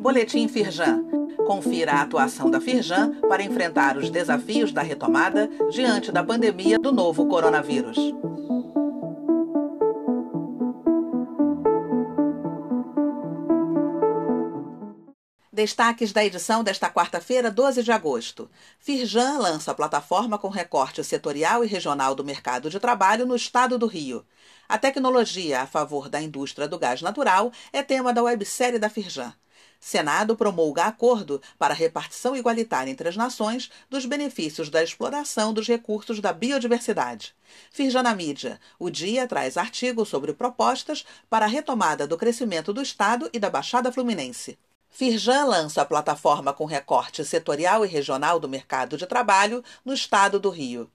Boletim Firjan. Confira a atuação da Firjan para enfrentar os desafios da retomada diante da pandemia do novo coronavírus. Destaques da edição desta quarta-feira, 12 de agosto. Firjan lança plataforma com recorte setorial e regional do mercado de trabalho no estado do Rio. A tecnologia a favor da indústria do gás natural é tema da websérie da Firjan. Senado promulga acordo para repartição igualitária entre as nações dos benefícios da exploração dos recursos da biodiversidade. Firjan na mídia. O dia traz artigo sobre propostas para a retomada do crescimento do Estado e da Baixada Fluminense. Firjan lança a plataforma com recorte setorial e regional do mercado de trabalho no estado do Rio.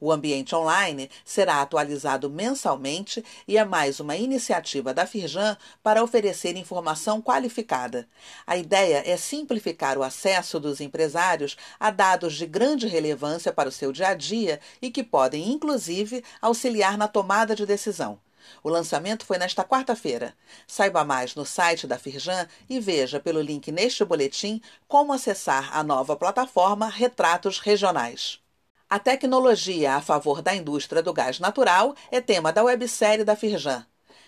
O ambiente online será atualizado mensalmente e é mais uma iniciativa da Firjan para oferecer informação qualificada. A ideia é simplificar o acesso dos empresários a dados de grande relevância para o seu dia a dia e que podem, inclusive, auxiliar na tomada de decisão. O lançamento foi nesta quarta-feira. Saiba mais no site da Firjan e veja pelo link neste boletim como acessar a nova plataforma Retratos Regionais. A tecnologia a favor da indústria do gás natural é tema da websérie da Firjan.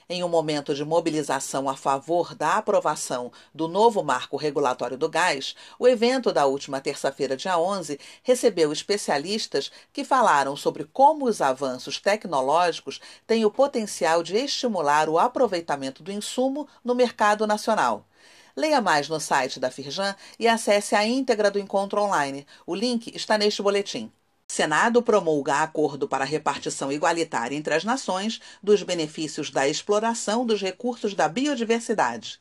Em um momento de mobilização a favor da aprovação do novo marco regulatório do gás, o evento da última terça-feira, dia 11, recebeu especialistas que falaram sobre como os avanços tecnológicos têm o potencial de estimular o aproveitamento do insumo no mercado nacional. Leia mais no site da Firjan e acesse a íntegra do encontro online. O link está neste boletim. Senado promulga acordo para repartição igualitária entre as nações dos benefícios da exploração dos recursos da biodiversidade.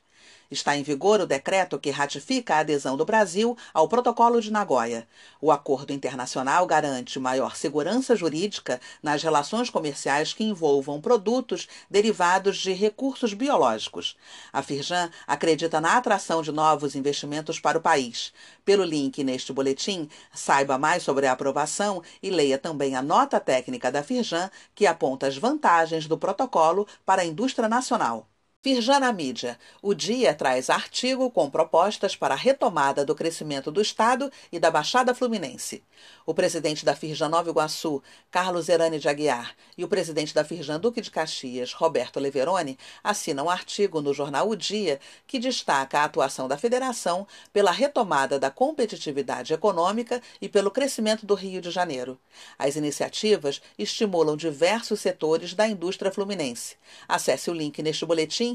Está em vigor o decreto que ratifica a adesão do Brasil ao Protocolo de Nagoya. O acordo internacional garante maior segurança jurídica nas relações comerciais que envolvam produtos derivados de recursos biológicos. A Firjan acredita na atração de novos investimentos para o país. Pelo link neste boletim, saiba mais sobre a aprovação e leia também a nota técnica da Firjan que aponta as vantagens do protocolo para a indústria nacional. Firjan na mídia. O dia traz artigo com propostas para a retomada do crescimento do Estado e da Baixada Fluminense. O presidente da Firjan Nova Iguaçu, Carlos Erani de Aguiar, e o presidente da Firjan Duque de Caxias, Roberto Leveroni, assinam um artigo no jornal O Dia que destaca a atuação da federação pela retomada da competitividade econômica e pelo crescimento do Rio de Janeiro. As iniciativas estimulam diversos setores da indústria fluminense. Acesse o link neste boletim